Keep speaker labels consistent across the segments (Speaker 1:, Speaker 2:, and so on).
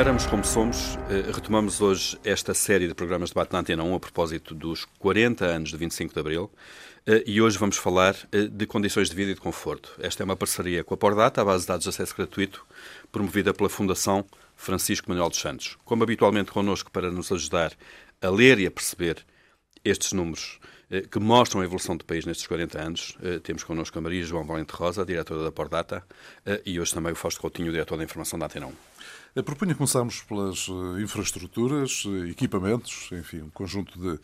Speaker 1: Éramos, como somos, eh, retomamos hoje esta série de programas de debate na Antena 1 a propósito dos 40 anos de 25 de Abril. Eh, e hoje vamos falar eh, de condições de vida e de conforto. Esta é uma parceria com a Pordata, a base de dados de acesso gratuito, promovida pela Fundação Francisco Manuel dos Santos. Como habitualmente connosco para nos ajudar a ler e a perceber estes números que mostram a evolução do país nestes 40 anos. Temos connosco a Maria João Valente Rosa, diretora da Pordata, e hoje também o Fausto Coutinho, diretor da Informação da Antena 1.
Speaker 2: Propunha começarmos pelas infraestruturas, equipamentos, enfim, um conjunto de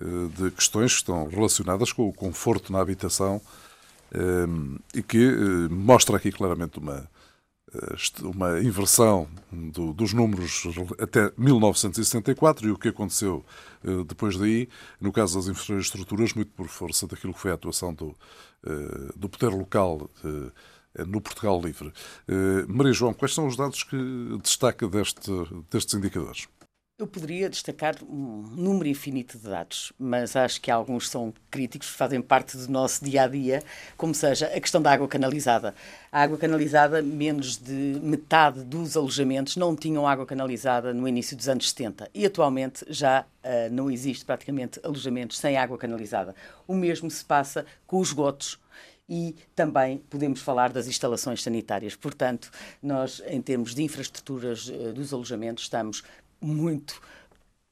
Speaker 2: eh, de questões que estão relacionadas com o conforto na habitação eh, e que eh, mostra aqui claramente uma, uma inversão do, dos números até 1964 e o que aconteceu depois daí, no caso das infraestruturas, muito por força daquilo que foi a atuação do, do poder local no Portugal Livre. Maria João, quais são os dados que destaca deste, destes indicadores?
Speaker 3: Eu poderia destacar um número infinito de dados, mas acho que alguns são críticos, fazem parte do nosso dia a dia, como seja a questão da água canalizada. A água canalizada, menos de metade dos alojamentos não tinham água canalizada no início dos anos 70 e atualmente já uh, não existe praticamente alojamentos sem água canalizada. O mesmo se passa com os esgotos e também podemos falar das instalações sanitárias. Portanto, nós, em termos de infraestruturas uh, dos alojamentos, estamos muito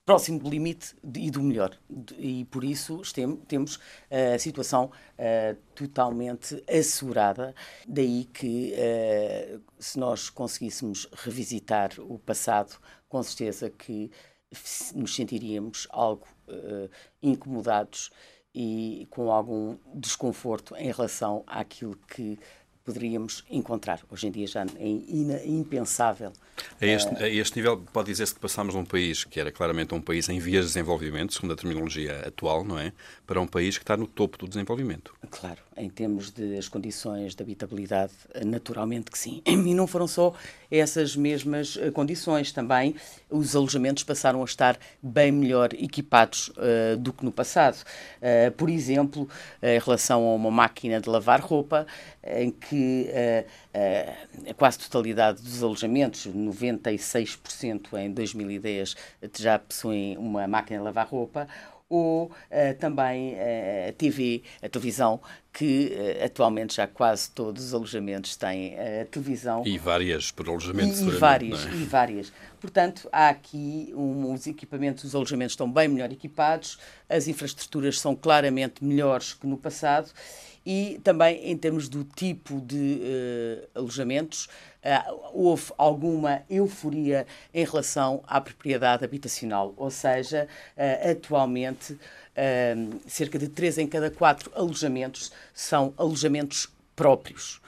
Speaker 3: próximo do limite e do melhor. E por isso temos a situação uh, totalmente assegurada. Daí que, se nós conseguíssemos revisitar o passado, com certeza que nos sentiríamos algo incomodados e com algum desconforto em relação àquilo que poderíamos encontrar. Hoje em dia já é impensável.
Speaker 1: A este, a este nível, pode dizer-se que passámos de um país que era claramente um país em vias de desenvolvimento, segundo a terminologia atual, não é? Para um país que está no topo do desenvolvimento.
Speaker 3: Claro, em termos de as condições de habitabilidade, naturalmente que sim. E não foram só essas mesmas eh, condições. Também os alojamentos passaram a estar bem melhor equipados uh, do que no passado. Uh, por exemplo, em relação a uma máquina de lavar roupa, em que uh, a quase totalidade dos alojamentos, 96% em 2010, já possuem uma máquina de lavar roupa ou uh, também uh, a TV, a televisão, que uh, atualmente já quase todos os alojamentos têm a televisão.
Speaker 1: E várias por alojamento.
Speaker 3: E, e várias, é? e várias. Portanto, há aqui um, os equipamentos, os alojamentos estão bem melhor equipados, as infraestruturas são claramente melhores que no passado e também em termos do tipo de alojamentos, uh, houve alguma euforia em relação à propriedade habitacional, ou seja, uh, atualmente uh, cerca de 3 em cada 4 alojamentos são alojamentos próprios.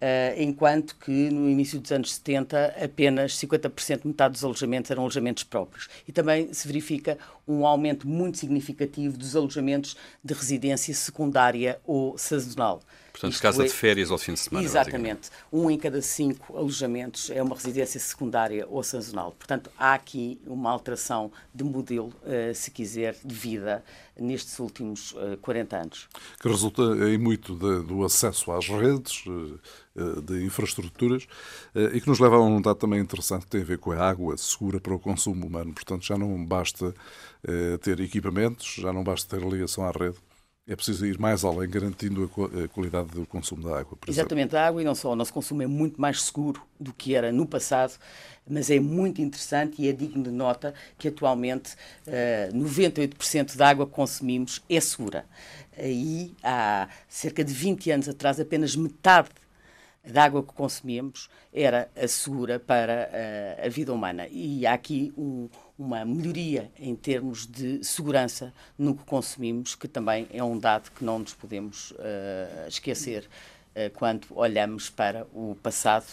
Speaker 3: Uh, enquanto que no início dos anos 70 apenas 50%, metade dos alojamentos eram alojamentos próprios. E também se verifica um aumento muito significativo dos alojamentos de residência secundária ou sazonal.
Speaker 1: Portanto, Isto casa é... de férias ao fim de semana.
Speaker 3: Exatamente. Um em cada cinco alojamentos é uma residência secundária ou sazonal. Portanto, há aqui uma alteração de modelo, uh, se quiser, de vida nestes últimos uh, 40 anos.
Speaker 2: Que resulta em muito de, do acesso às redes uh, de infraestruturas e que nos leva a um dado também interessante que tem a ver com a água segura para o consumo humano. Portanto, já não basta ter equipamentos, já não basta ter ligação à rede é preciso ir mais além, garantindo a qualidade do consumo da água.
Speaker 3: Exatamente, a água e não só. O nosso consumo é muito mais seguro do que era no passado, mas é muito interessante e é digno de nota que atualmente uh, 98% da água que consumimos é segura. E há cerca de 20 anos atrás, apenas metade da água que consumíamos era a segura para uh, a vida humana. E há aqui um, uma melhoria em termos de segurança no que consumimos, que também é um dado que não nos podemos uh, esquecer uh, quando olhamos para o passado,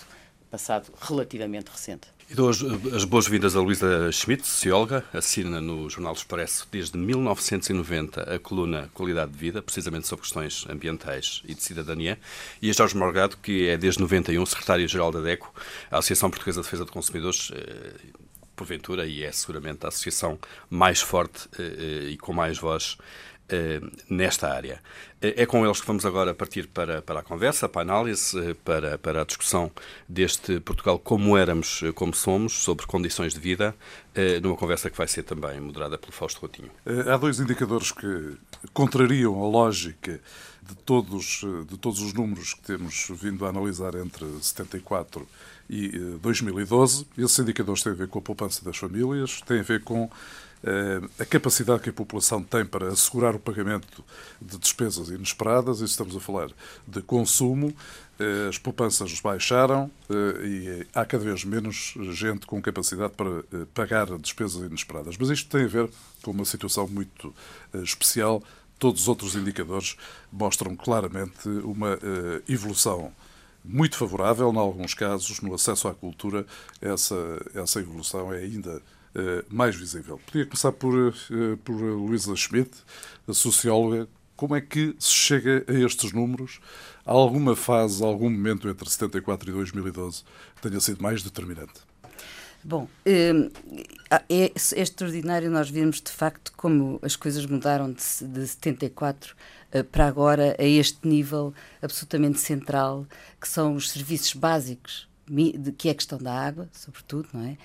Speaker 3: passado relativamente recente.
Speaker 1: E dou as, as boas-vindas a Luísa Schmidt, socióloga, assina no Jornal Expresso desde 1990 a coluna Qualidade de Vida, precisamente sobre questões ambientais e de cidadania, e a Jorge Morgado, que é desde 91 secretário-geral da DECO, a Associação Portuguesa de Defesa de Consumidores, eh, porventura, e é seguramente a associação mais forte eh, e com mais voz nesta área. É com eles que vamos agora partir para, para a conversa, para a análise, para, para a discussão deste Portugal como éramos, como somos, sobre condições de vida, numa conversa que vai ser também moderada pelo Fausto Rotinho.
Speaker 2: Há dois indicadores que contrariam a lógica de todos, de todos os números que temos vindo a analisar entre 74 e 2012. Esses indicadores têm a ver com a poupança das famílias, têm a ver com eh, a capacidade que a população tem para assegurar o pagamento de despesas inesperadas, e estamos a falar de consumo, eh, as poupanças baixaram eh, e há cada vez menos gente com capacidade para pagar despesas inesperadas. Mas isto tem a ver com uma situação muito especial. Todos os outros indicadores mostram claramente uma evolução muito favorável, em alguns casos, no acesso à cultura, essa, essa evolução é ainda eh, mais visível. Podia começar por, eh, por Luísa Schmidt, a socióloga. Como é que se chega a estes números? Há alguma fase, algum momento entre 74 e 2012 que tenha sido mais determinante?
Speaker 4: Bom, é, é, extraordinário nós vermos de facto como as coisas mudaram de, de 74 para agora a este nível absolutamente central, que são os serviços básicos que é a questão da água, sobretudo, não é?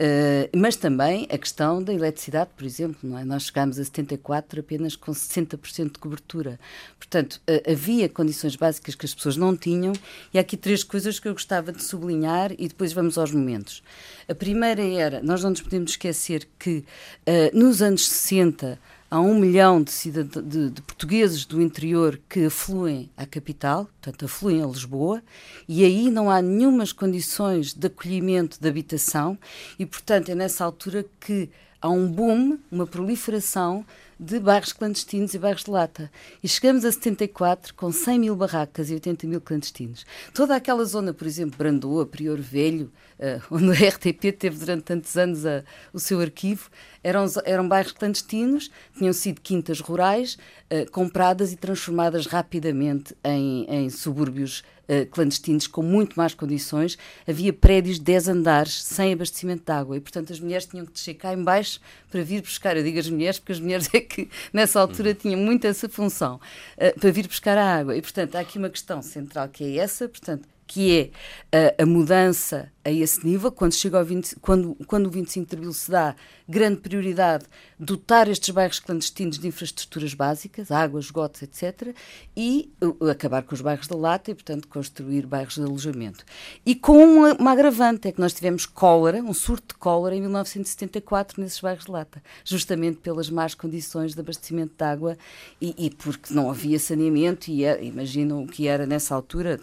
Speaker 4: Uh, mas também a questão da eletricidade, por exemplo, não é? Nós chegámos a 74 apenas com 60% de cobertura. Portanto, uh, havia condições básicas que as pessoas não tinham e há aqui três coisas que eu gostava de sublinhar e depois vamos aos momentos. A primeira era, nós não nos podemos esquecer que uh, nos anos 60 há um milhão de, de, de, portugueses do interior que afluem à capital, portanto, afluem a Lisboa, e aí não há nenhumas condições de acolhimento de habitação, e, portanto, é nessa altura que há um boom, uma proliferação de bairros clandestinos e bairros de lata. E chegamos a 74 com 100 mil barracas e 80 mil clandestinos. Toda aquela zona, por exemplo, Brandoa, Prior Velho, uh, onde a RTP teve durante tantos anos a, o seu arquivo, eram, eram bairros clandestinos, tinham sido quintas rurais, uh, compradas e transformadas rapidamente em, em subúrbios uh, clandestinos com muito mais condições. Havia prédios de 10 andares sem abastecimento de água e, portanto, as mulheres tinham que descer cá em baixo para vir buscar. Eu digo as mulheres porque as mulheres é que nessa altura tinham muito essa função, uh, para vir buscar a água. E, portanto, há aqui uma questão central que é essa, portanto, que é a, a mudança a esse nível, quando, chega ao 20, quando, quando o 25 de Abril se dá grande prioridade dotar estes bairros clandestinos de infraestruturas básicas, água, esgotos, etc., e uh, acabar com os bairros da lata e, portanto, construir bairros de alojamento. E com uma, uma agravante, é que nós tivemos cólera, um surto de cólera em 1974 nesses bairros de lata, justamente pelas más condições de abastecimento de água e, e porque não havia saneamento e é, imaginam o que era nessa altura.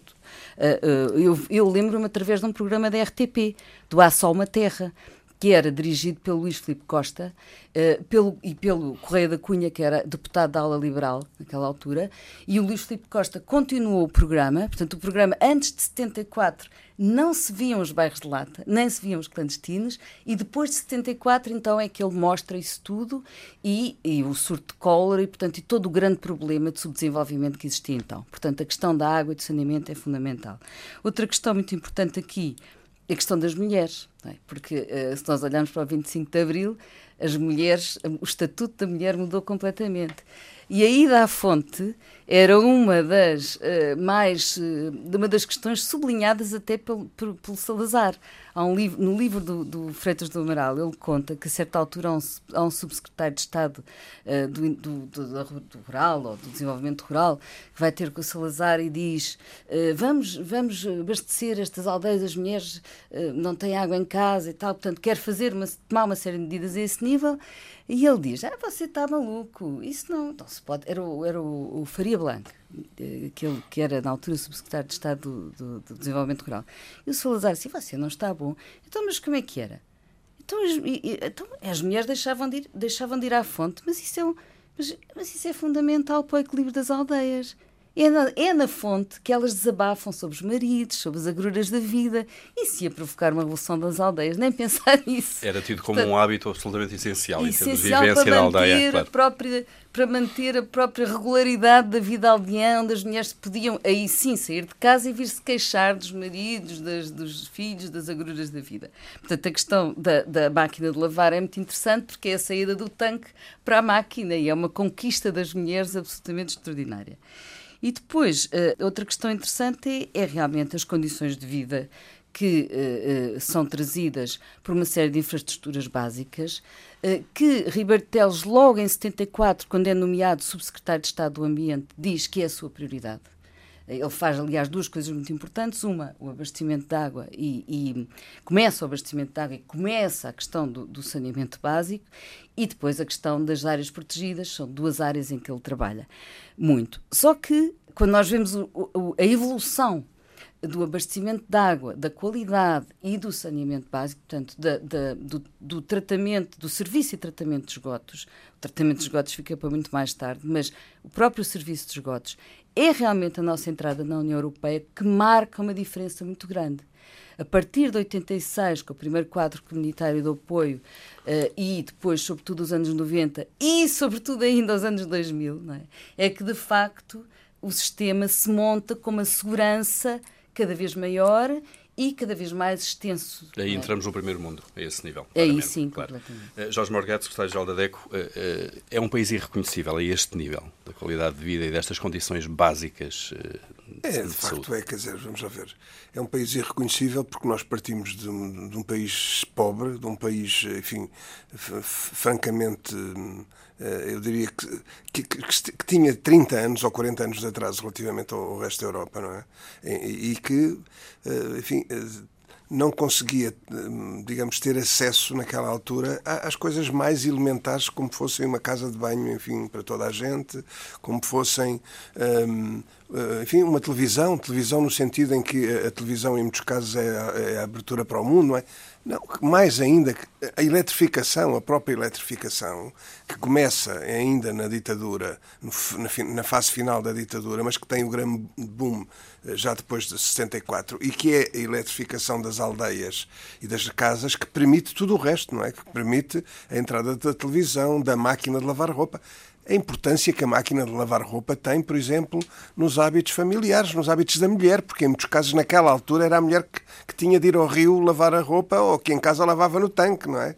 Speaker 4: Uh, uh, eu, eu lembro-me através de um programa da RTP, do Há Só Uma Terra, que era dirigido pelo Luís Filipe Costa uh, pelo, e pelo Correia da Cunha, que era deputado da ala liberal naquela altura, e o Luís Filipe Costa continuou o programa, portanto, o programa antes de 74 não se viam os bairros de lata, nem se viam os clandestinos, e depois de 74, então, é que ele mostra isso tudo e, e o surto de cólera e, portanto, e todo o grande problema de subdesenvolvimento que existia então. Portanto, a questão da água e do saneamento é fundamental. Outra questão muito importante aqui a questão das mulheres, é? porque uh, se nós olharmos para o 25 de Abril, as mulheres, o estatuto da mulher mudou completamente. E a ida à fonte era uma das uh, mais uh, uma das questões sublinhadas até pelo, pelo Salazar. Um livro, no livro do, do, Freitas do Amaral, ele conta que a certa altura há um, há um subsecretário de Estado uh, do, do, do, Rural ou do Desenvolvimento Rural que vai ter com o Salazar e diz vamos, vamos abastecer estas aldeias, as mulheres não têm água em casa e tal, portanto quer fazer uma, tomar uma série de medidas a esse nível e ele diz: Ah, você está maluco, isso não, não se pode. Era o, era o, o Faria Blanco, aquele que era na altura subsecretário de Estado do, do, do, Desenvolvimento Rural. E o Salazar disse: Você não está bom. Então, mas como é que era? Então as, então, as mulheres deixavam de, ir, deixavam de ir à fonte, mas isso é, um, mas, mas isso é fundamental para o equilíbrio das aldeias. É na, é na fonte que elas desabafam sobre os maridos, sobre as agruras da vida e se ia provocar uma revolução das aldeias, nem pensar nisso.
Speaker 1: Era tido como Portanto, um hábito absolutamente essencial,
Speaker 4: essencial
Speaker 1: em termos de vivência da aldeia.
Speaker 4: Claro. Própria, para manter a própria regularidade da vida aldeã, onde as mulheres podiam, aí sim, sair de casa e vir-se queixar dos maridos, das, dos filhos, das agruras da vida. Portanto, a questão da, da máquina de lavar é muito interessante porque é a saída do tanque para a máquina e é uma conquista das mulheres absolutamente extraordinária. E depois, uh, outra questão interessante é, é, realmente as condições de vida que uh, uh, são trazidas por uma série de infraestruturas básicas, que Ribeiro Teles, logo em 74, quando é nomeado subsecretário de Estado do Ambiente, diz que é a sua prioridade. Ele faz, aliás, duas coisas muito importantes. Uma, o abastecimento de água, e, e começa o abastecimento de água e começa a questão do, do, saneamento básico, e depois a questão das áreas protegidas, são duas áreas em que ele trabalha muito. Só que, quando nós vemos o, o, a evolução do abastecimento de água, da qualidade e do saneamento básico, portanto, da, da, do, do, tratamento, do serviço e tratamento de esgotos. O tratamento de esgotos fica para muito mais tarde, mas o próprio serviço de esgotos é realmente a nossa entrada na União Europeia que marca uma diferença muito grande. A partir de 86, com o primeiro quadro comunitário de apoio, uh, e depois, sobretudo, os anos 90 e, sobretudo, ainda os anos 2000, é? é que, de facto, o sistema se monta com uma segurança cada vez maior e cada vez mais extenso.
Speaker 1: Aí é? entramos no primeiro mundo, a esse nível.
Speaker 4: Aí sim, claro. completamente.
Speaker 1: Uh, Jorge Morgado, secretário-geral da DECO, uh, uh, é um país irreconhecível a este nível, da qualidade de vida e destas condições básicas
Speaker 5: é, de, de facto saúde. é, quer dizer, vamos lá ver. É um país irreconhecível porque nós partimos de um, de um país pobre, de um país, enfim, francamente eh, eu diria que, que, que, tinha 30 anos ou 40 anos de atraso relativamente ao, resto da Europa, não é? E, e que, eh, enfim, eh, não conseguia, digamos, ter acesso naquela altura às coisas mais elementares, como fossem uma casa de banho, enfim, para toda a gente, como fossem, enfim, uma televisão, televisão no sentido em que a televisão, em muitos casos, é a, é a abertura para o mundo, não é? Não, mais ainda, a eletrificação, a própria eletrificação, que começa ainda na ditadura, na fase final da ditadura, mas que tem o grande boom eh, já depois de 64, e que é a eletrificação das aldeias e das casas, que permite tudo o resto, não é? Que permite a entrada da televisão, da máquina de lavar roupa a importância que a máquina de lavar roupa tem, por exemplo, nos hábitos familiares, nos hábitos da mulher, porque em muitos casos naquela altura era a mulher que, que tinha de ir ao rio lavar a roupa ou que em casa lavava no tanque, não é?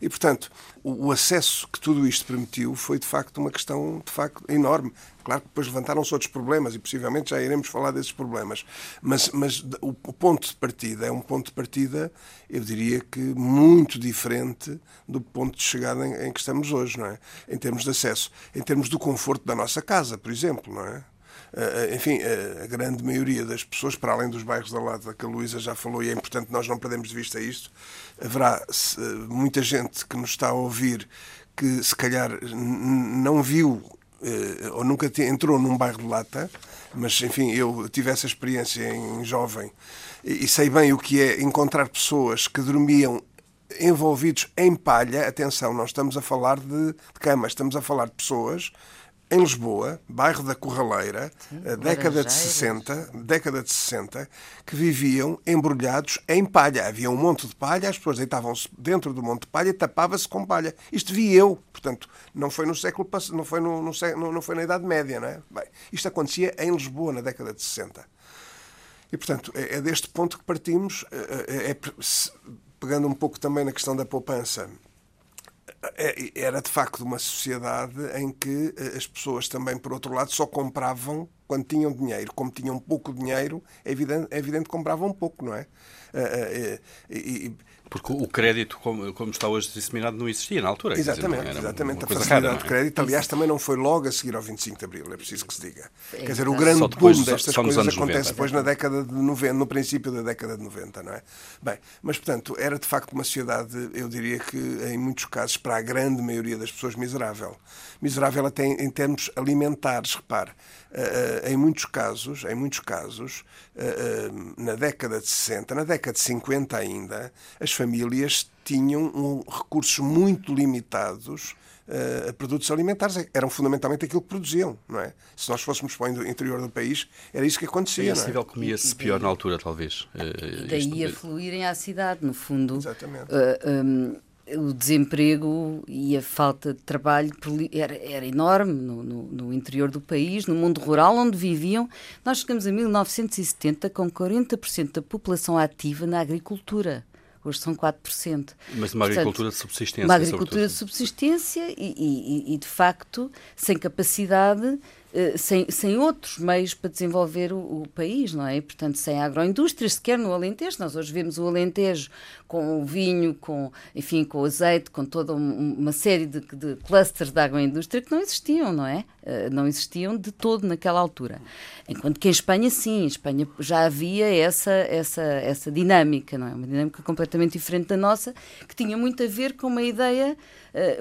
Speaker 5: E, portanto, o, acesso que tudo isto permitiu foi, de facto, uma questão de facto enorme. Claro que depois levantaram-se outros problemas e possivelmente já iremos falar desses problemas. Mas, mas o, o, ponto de partida é um ponto de partida, eu diria que muito diferente do ponto de chegada em, em que estamos hoje, não é? Em termos de acesso, em termos do conforto da nossa casa, por exemplo, não é? Uh, enfim, uh, a grande maioria das pessoas, para além dos bairros da lado, que a Luísa já falou, e é importante nós não perdemos de vista isto, haverá muita gente que nos está a ouvir que se calhar não viu eh, ou nunca entrou num bairro de lata, mas enfim, eu tive essa experiência em jovem e sei bem o que é encontrar pessoas que dormiam envolvidos em palha. Atenção, nós estamos a falar de camas, estamos a falar de pessoas em Lisboa, bairro da Corraleira, Sim, década de 60, década de 60, que viviam embrulhados em palha. Havia um monte de palha, as pessoas deitavam-se dentro do monte de palha e tapava-se com palha. Isto vi eu, portanto, não foi no século não foi no, no, não foi na Idade Média, não é? Bem, isto acontecia em Lisboa na década de 60. E, portanto, é, é deste ponto que partimos, é, é, é pegando um pouco também na questão da poupança era de facto uma sociedade em que eh, as pessoas também, por outro lado, só compravam quando tinham dinheiro. Como tinham pouco dinheiro, é evidente, é evidente que compravam pouco, não é? Eh,
Speaker 1: eh, e, porque o crédito, como, como, está hoje disseminado, não existia na altura.
Speaker 5: Exatamente,
Speaker 1: dizer,
Speaker 5: exatamente. A facilidade rara, é? de crédito, aliás, também não foi logo a seguir ao 25 de Abril, é preciso que se diga. Quer dizer, o grande boom destas coisas acontece 90, depois na década de 90, no princípio da década de 90, não é? Bem, mas, portanto, era de facto uma sociedade, eu diria que, em muitos casos, para a grande maioria das pessoas, miserável. Miserável até em termos alimentares, repare. Uh, em muitos casos, em muitos casos, uh, na década de 60, na década de 50 ainda, as famílias tinham um, recursos muito limitados uh, produtos alimentares. Eram fundamentalmente aquilo que produziam, não é? Se nós fôssemos para o interior do país, era isso que acontecia.
Speaker 1: E esse nível comia-se pior na altura, talvez.
Speaker 4: E daí Isto... a fluírem à cidade, no fundo.
Speaker 5: Exatamente.
Speaker 4: Uh, um, o desemprego e a falta de trabalho era, era enorme no, no, no, interior do país, no mundo rural onde viviam. Nós chegamos a 1970 com 40% da população ativa na agricultura. Hoje são 4%.
Speaker 1: Mas uma agricultura de subsistência.
Speaker 4: Uma agricultura sobretudo. de subsistência e, e, e, de facto, sem capacidade sem, sem outros meios para desenvolver o, o, país, não é? Portanto, sem agroindústria, sequer no Alentejo. Nós hoje vemos o Alentejo com o vinho, com, enfim, com o azeite, com toda uma série de, de clusters de agroindústria que não existiam, não é? Eh, não existiam de todo naquela altura. Enquanto que em Espanha, sim, em Espanha já havia essa, essa, essa dinâmica, não é? Uma dinâmica completamente diferente da nossa, que tinha muito a ver com uma ideia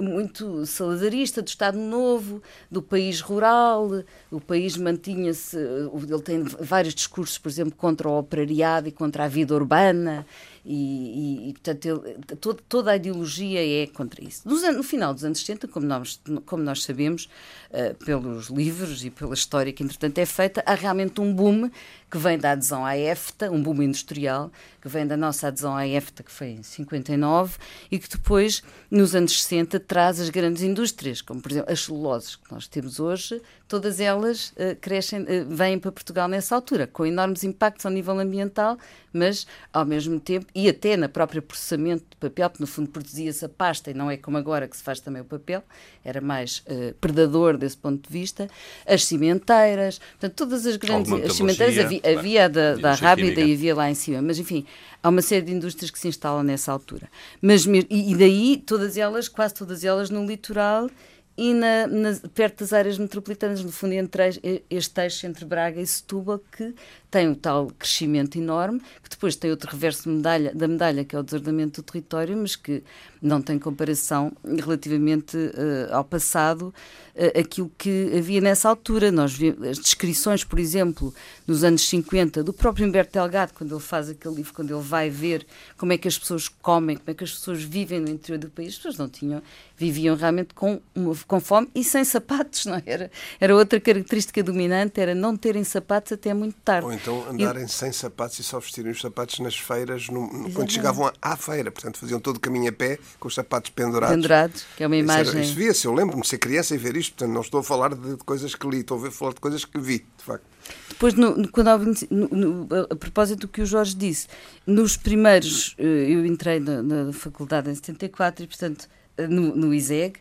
Speaker 4: muito saladarista do Estado Novo, do país rural, o país mantinha-se. Ele tem vários discursos, por exemplo, contra o operariado e contra a vida urbana, e, e, e portanto, ele, todo, toda a ideologia é contra isso. no final dos anos 60, como nós, como nós sabemos, uh, pelos livros e pela história que, entretanto, é feita, há realmente um boom que vem da adesão à EFTA, um boom industrial, que vem da nossa adesão à EFTA, que foi em 59, e que depois, nos anos 60, traz as grandes indústrias, como, por exemplo, as celuloses que nós temos hoje, todas elas uh, crescem, uh, vêm para Portugal nessa altura, com enormes impactos ao nível ambiental, mas, ao mesmo tempo, e até na própria processamento de papel, porque no fundo produzia-se a pasta e não é como agora que se faz também o papel, era mais uh, predador desse ponto de vista, as cimenteiras, portanto, todas as grandes as cimenteiras havia, havia da, da Rábida e havia lá em cima, mas enfim, há uma série de indústrias que se instalam nessa altura. Mas, e, e daí, todas elas, quase todas elas no litoral e na, na, perto das áreas metropolitanas, no fundo, entre este eixo entre Braga e Setúbal, que tem um tal crescimento enorme, que depois tem outro reverso medalha, da medalha, que é o desordenamento do território, mas que não tem comparação relativamente uh, ao passado, uh, aquilo que havia nessa altura. Nós vimos as descrições, por exemplo, nos anos 50, do próprio Humberto Delgado, quando ele faz aquele livro, quando ele vai ver como é que as pessoas comem, como é que as pessoas vivem no interior do país, as pessoas não tinham, viviam realmente com, com fome e sem sapatos, não é? era? Era outra característica dominante, era não terem sapatos até muito tarde
Speaker 5: então andarem sem sapatos e só vestirem os sapatos nas feiras no, no, quando chegavam à feira. Portanto, faziam todo o caminho a pé com os sapatos pendurados.
Speaker 4: Pendurados, que é uma imagem.
Speaker 5: Isso, era, isso via-se. Eu lembro-me de ser criança e ver isto. Portanto, não estou a falar de, coisas que li, estou a falar de coisas que vi, de facto.
Speaker 4: Depois, no, quando no, no, a propósito do que o Jorge disse, nos primeiros, eh, eu entrei na, na faculdade em 74 e, portanto, eh, no, no ISEG,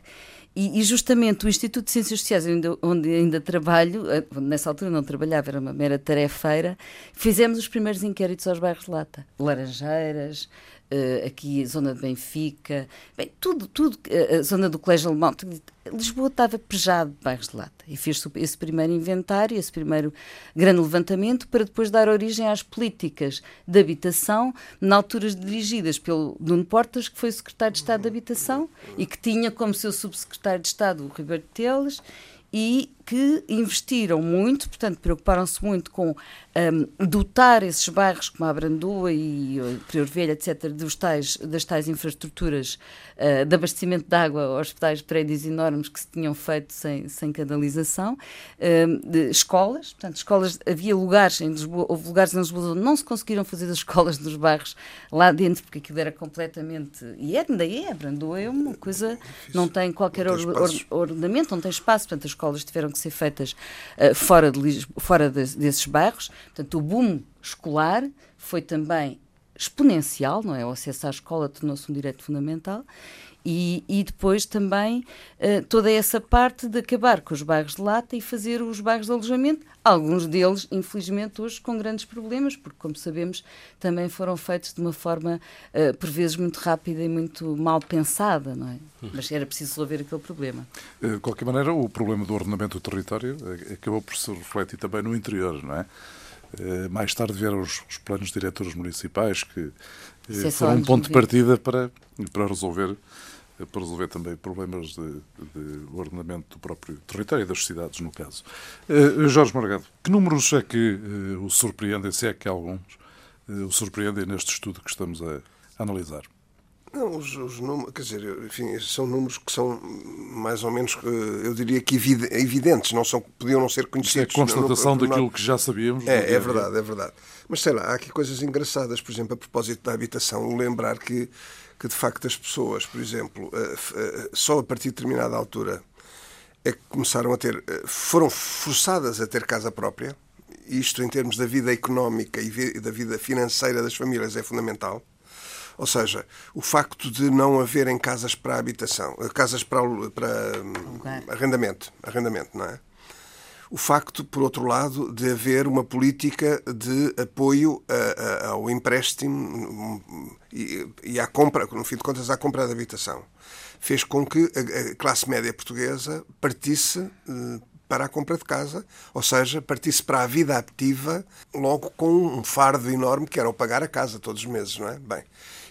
Speaker 4: e, e, justamente o Instituto de Ciências Sociais, onde, onde ainda trabalho, eh, nessa altura não trabalhava, era uma mera tarefeira, fizemos os primeiros inquéritos aos bairros de Lata. Laranjeiras, uh, aqui zona de Benfica, bem, tudo, tudo, uh, a zona do Colégio Alemão. Lisboa estava pejado de bairros de lata e fez esse primeiro inventário, esse primeiro grande levantamento para depois dar origem às políticas de habitação, na altura dirigidas pelo Nuno Portas, que foi secretário de Estado de Habitação e que tinha como seu subsecretário de Estado o Ribeiro Teles e que investiram muito, portanto, preocuparam-se muito com um, dotar esses bairros como a Brandua e Prior Velha, etc., dos tais, das tais infraestruturas uh, de abastecimento de água hospitais prédios enormes que se tinham feito sem, sem canalização, um, escolas, portanto, escolas, havia lugares em Lisboa, houve lugares em Lisboa onde não se conseguiram fazer as escolas nos bairros lá dentro, porque aquilo era completamente, e é, ainda é, a Brandua é uma coisa, não tem qualquer não tem or, or, ordenamento, não tem espaço, portanto, as escolas tiveram que ser feitas uh, fora, de, fora de, desses bairros. Portanto, o boom escolar foi também exponencial, não é? O acesso à escola tornou-se um direito fundamental. E, e depois também uh, toda essa parte de acabar com os bairros de lata e fazer os bairros de alojamento, alguns deles, infelizmente, hoje com grandes problemas, porque, como sabemos, também foram feitos de uma forma, uh, por vezes, muito rápida e muito mal pensada, não é? Uhum. Mas era preciso resolver aquele problema.
Speaker 2: Eh, de qualquer maneira, o problema do ordenamento do território acabou por se refletir também no interior, não é? Mais tarde vieram os, os planos diretores municipais que é foram um ponto de partida para, para resolver para resolver também problemas de, de ordenamento do próprio território e das cidades, no caso. Uh, Jorge Morgado, que números é que uh, o surpreendem, se é que alguns, uh, o surpreendem neste estudo que estamos a, a analisar?
Speaker 5: Não, os, os números, quer dizer, enfim, são números que são mais ou menos, eh, eu diria que evidentes, não são, podiam não ser conhecidos.
Speaker 2: É a constatação no, no, daquilo que já sabíamos.
Speaker 5: É, é verdade, é verdade. Mas sei lá, há aqui coisas engraçadas, por exemplo, a propósito da habitação, lembrar que, que de facto as pessoas, por exemplo, eh, eh, só a partir de determinada altura é que começaram a ter, foram forçadas a ter casa própria. Isto, em termos da vida económica e da vida financeira das famílias, é fundamental ou seja, o facto de não haverem casas para habitação, eh, casas para, para arrendamento, arrendamento, não é? O facto, por outro lado, de haver uma política de apoio a, a, ao empréstimo e, e à compra, no fim de contas, à compra de habitação, fez com que a, a classe média portuguesa partisse eh, para a compra de casa, ou seja, partisse para a vida ativa logo com um fardo enorme que era o pagar a casa todos os meses, não é? Bem,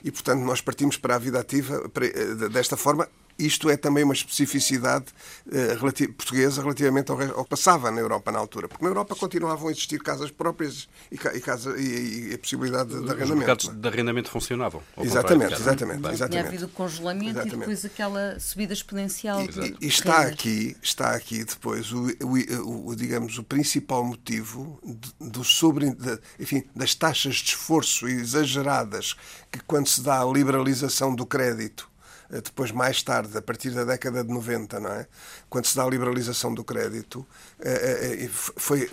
Speaker 5: e, portanto, nós partimos para a vida ativa eh, desta forma. Isto é também uma especificidade uh, portuguesa relativamente ao, ao, que passava na Europa na altura. Porque na Europa continuavam a existir casas próprias e, e, casa, e, e a possibilidade de, de arrendamento. Os
Speaker 1: mercados é? de arrendamento funcionavam.
Speaker 5: Exatamente, exatamente. exatamente.
Speaker 4: Tinha havido congelamento exatamente. e depois aquela subida exponencial.
Speaker 5: E, e está, aqui, está aqui depois o, o, o, digamos, o principal motivo do sobre, de, enfim, das taxas de esforço exageradas que quando se dá a liberalização do crédito eh, depois mais tarde, a partir da década de 90, não é? quando se dá a liberalização do crédito, eh, eh, foi,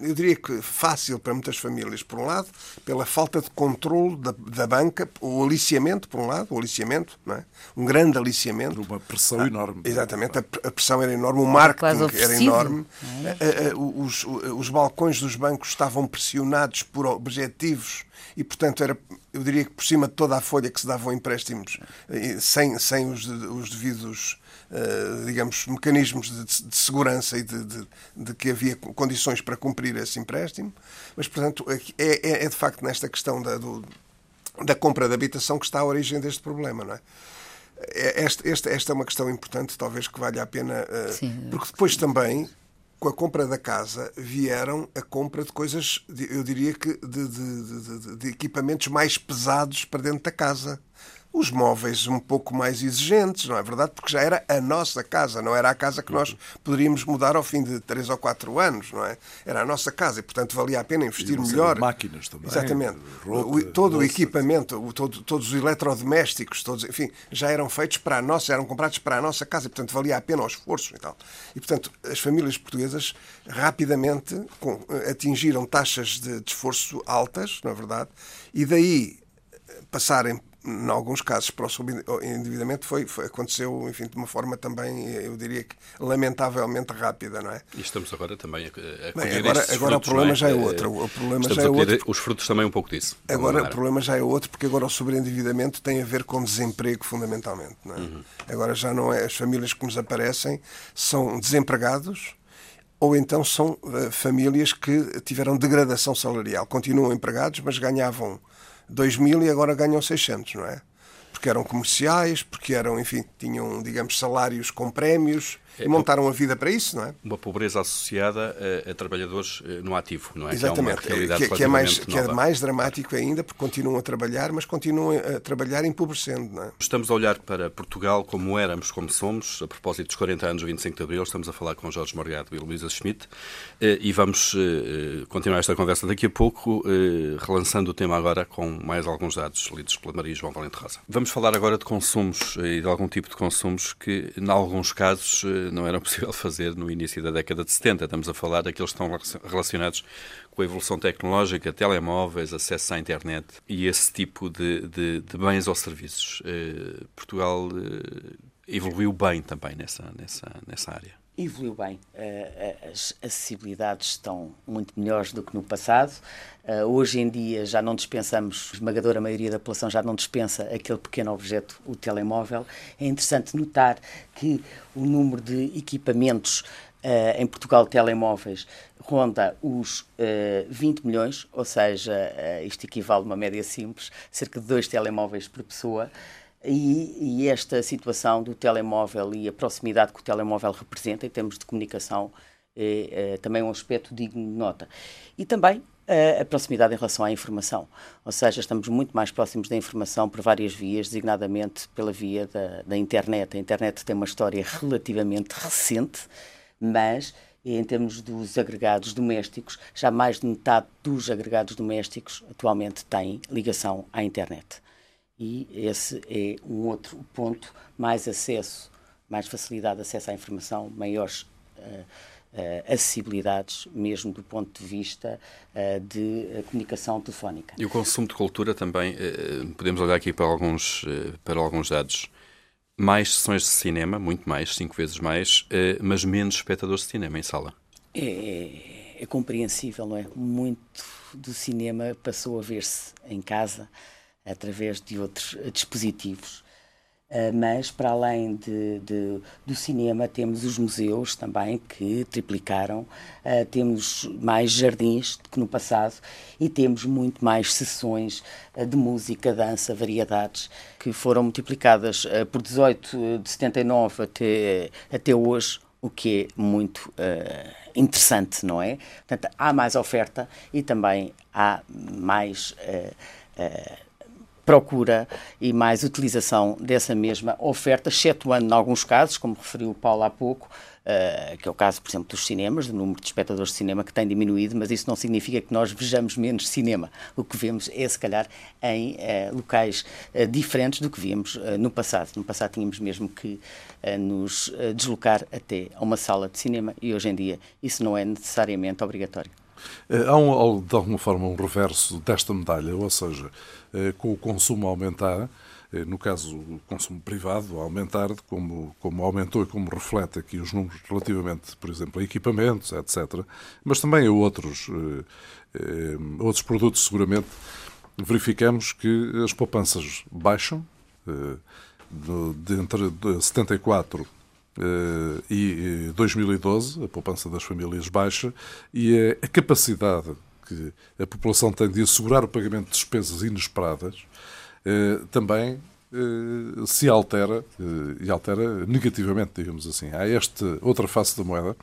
Speaker 5: eu diria que fácil para muitas famílias, por um lado, pela falta de controle da, da banca, o aliciamento, por um lado, o aliciamento, não é? um grande aliciamento.
Speaker 2: Por uma pressão ah, enorme.
Speaker 5: Exatamente, a, a, pressão era enorme, o marketing era enorme, é? os, os balcões dos bancos estavam pressionados por objetivos e, portanto, era, eu diria que por cima de toda a folha que se davam empréstimos, sem, sem os, os devidos, uh, digamos, mecanismos de, de segurança e de, de, de, que havia condições para cumprir esse empréstimo. Mas, portanto, é, é, é de facto nesta questão da, do, da compra de habitação que está a origem deste problema, não é? é esta, esta, esta é uma questão importante, talvez que valha a pena, uh, porque depois também com a compra da casa vieram a compra de coisas, eu diria que de, de, de, de equipamentos mais pesados para dentro da casa os móveis um pouco mais exigentes, não é verdade? Porque já era a nossa casa, não era a casa que nós poderíamos mudar ao fim de três ou quatro anos, não é? Era a nossa casa e, portanto, valia a pena investir melhor.
Speaker 2: máquinas também.
Speaker 5: Exatamente. Roupa, todo o equipamento, o, todo, todos os eletrodomésticos, todos, enfim, já eram feitos para a nossa, eram comprados para a nossa casa e, portanto, valia a pena o esforço e tal. E, portanto, as famílias portuguesas rapidamente com, atingiram taxas de, de esforço altas, não é verdade? E daí passarem em alguns casos, para o subendividamento foi, foi, aconteceu, enfim, de uma forma também, eu diria que lamentavelmente rápida, não é?
Speaker 1: E estamos agora também a, a
Speaker 5: Bem, agora, agora frutos, o problema é? já é outro. O problema
Speaker 1: estamos
Speaker 5: já é outro.
Speaker 1: Os frutos também um pouco disso.
Speaker 5: Agora o problema já é outro, porque agora o sobreendividamento tem a ver com desemprego, fundamentalmente. Não é? Uhum. Agora já não é as famílias que nos aparecem são desempregados ou então são uh, famílias que tiveram degradação salarial. Continuam empregados, mas ganhavam 2 mil e agora ganham 600, não é? Porque eram comerciais, porque eram, enfim, tinham, digamos, salários com prémios e montaram a vida para isso, não é?
Speaker 1: Uma pobreza associada a, a trabalhadores eh, no ativo, não é?
Speaker 5: Exatamente, que é, que, que, é mais, que é mais dramático ainda, porque continuam a trabalhar, mas continuam a trabalhar empobrecendo, não é?
Speaker 1: Estamos a olhar para Portugal como éramos, como somos, a propósito dos 40 anos do 25 de Abril, estamos a falar com Jorge Morgado e Luísa Schmidt, eh, e vamos eh, continuar esta conversa daqui a pouco, relançando o tema agora com mais alguns dados lidos pela Maria João Valente Rosa. Vamos falar agora de consumos e de algum tipo de consumos que, em alguns casos, não era possível fazer no início da década de 70. Estamos a falar daqueles que estão relacionados com a evolução tecnológica, telemóveis, acesso à internet e esse tipo de, de, de bens ou serviços. Eh, Portugal eh, evoluiu bem também nessa, nessa, nessa área.
Speaker 3: Evoluiu bem. Eh, as acessibilidades estão muito melhores do que no passado. Hoje em dia já não dispensamos, esmagadora maioria da população já não dispensa aquele pequeno objeto, o telemóvel. É interessante notar que o número de equipamentos em Portugal telemóveis ronda os uh, eh, 20 milhões, ou seja, uh, isto equivale a uma média simples, cerca de dois telemóveis por pessoa. E, e, esta situação do telemóvel e a proximidade que o telemóvel representa em termos de comunicação é, é também um aspecto digno de nota. E também a proximidade em relação à informação. Ou seja, estamos muito mais próximos da informação por várias vias, designadamente pela via da, da internet. A internet tem uma história relativamente recente, mas em termos dos agregados domésticos, já mais de metade dos agregados domésticos atualmente têm ligação à internet. E esse é um outro ponto, mais acesso, mais facilidade de acesso à informação, maiores uh, uh, acessibilidades, mesmo do ponto de vista uh, de comunicação telefónica.
Speaker 1: E o consumo de cultura também, podemos olhar aqui para alguns, para alguns dados. Mais sessões de cinema, muito mais, cinco vezes mais, mas menos espectadores de cinema em sala.
Speaker 3: É, é, é compreensível, não é? Muito do cinema passou a ver-se em casa através de outros dispositivos. Uh, mas para além de, de, do cinema temos os museus também que triplicaram, uh, temos mais jardins do que no passado e temos muito mais sessões uh, de música, dança, variedades que foram multiplicadas por 18 de 79 até, até hoje, o que é muito interessante, não é? Portanto, há mais oferta e também há mais procura e mais utilização dessa mesma oferta, excetuando em alguns casos, como referiu o Paulo há pouco, Uh, que é o caso, por exemplo, dos cinemas, do número de espectadores de cinema que tem diminuído, mas isso não significa que nós vejamos menos cinema. O que vemos é, se calhar, em uh, locais uh, diferentes do que víamos no passado. No passado tínhamos mesmo que nos deslocar até a uma sala de cinema e hoje em dia isso não é necessariamente obrigatório.
Speaker 2: Há, um, de alguma forma, um reverso desta medalha, ou seja, com o consumo a aumentar, eh, no caso o consumo privado a aumentar, como, como aumentou e como reflete aqui os números relativamente, por exemplo, a equipamentos, etc., mas também a outros, eh, outros produtos, seguramente, verificamos que as poupanças baixam, de entre 74 e 2012, a poupança das famílias baixa, e a capacidade que a população tem de assegurar o pagamento de despesas inesperadas, eh, também eh, se altera, eh, e altera negativamente, digamos assim. Há esta outra face da moeda.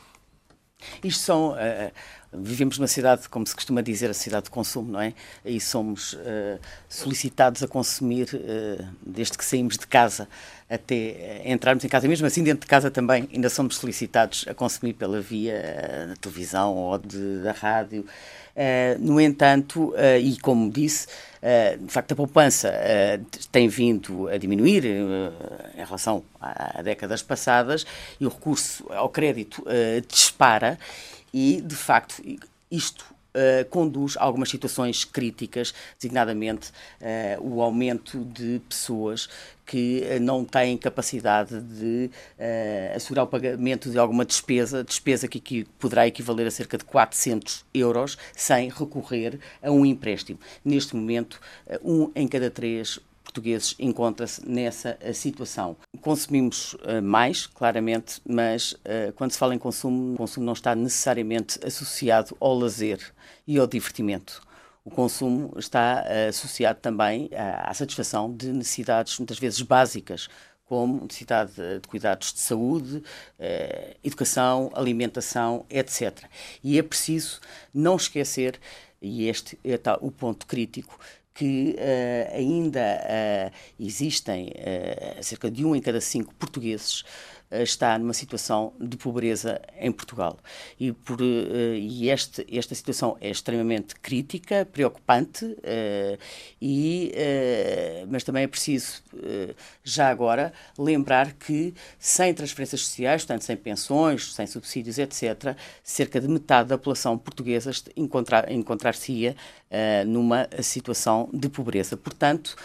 Speaker 3: Isto são. Uh, vivemos numa cidade, como se costuma dizer, a cidade de consumo, não é? E somos uh, solicitados a consumir uh, desde que saímos de casa até entrarmos em casa. Mesmo assim, dentro de casa também ainda somos solicitados a consumir pela via da televisão ou de, da rádio. Uh, no entanto, uh, e como disse, uh, de facto a poupança tem vindo a diminuir em relação a, décadas passadas e o recurso ao crédito dispara e, de facto, isto Uh, conduz a algumas situações críticas, designadamente uh, o aumento de pessoas que uh, não têm capacidade de assegurar o pagamento de alguma despesa, despesa que, que poderá equivaler a cerca de 400 euros, sem recorrer a um empréstimo. Neste momento, um em cada três portugueses encontra-se nessa eh, situação. Consumimos uh, mais, claramente, mas uh, quando se fala em consumo, o consumo não está necessariamente associado ao lazer e ao divertimento. O consumo está associado também à, satisfação de necessidades muitas vezes básicas, como necessidade de cuidados de saúde, educação, alimentação, etc. E é preciso não esquecer, e este é o ponto crítico, que uh, ainda uh, existem uh, cerca de um em cada cinco portugueses está numa situação de pobreza em Portugal. E, por, e este, esta situação é extremamente crítica, preocupante, e, mas também é preciso, já agora, lembrar que sem transferências sociais, portanto, sem pensões, sem subsídios, etc., cerca de metade da população portuguesa encontrar-se-ia encontrar numa situação de pobreza. Portanto,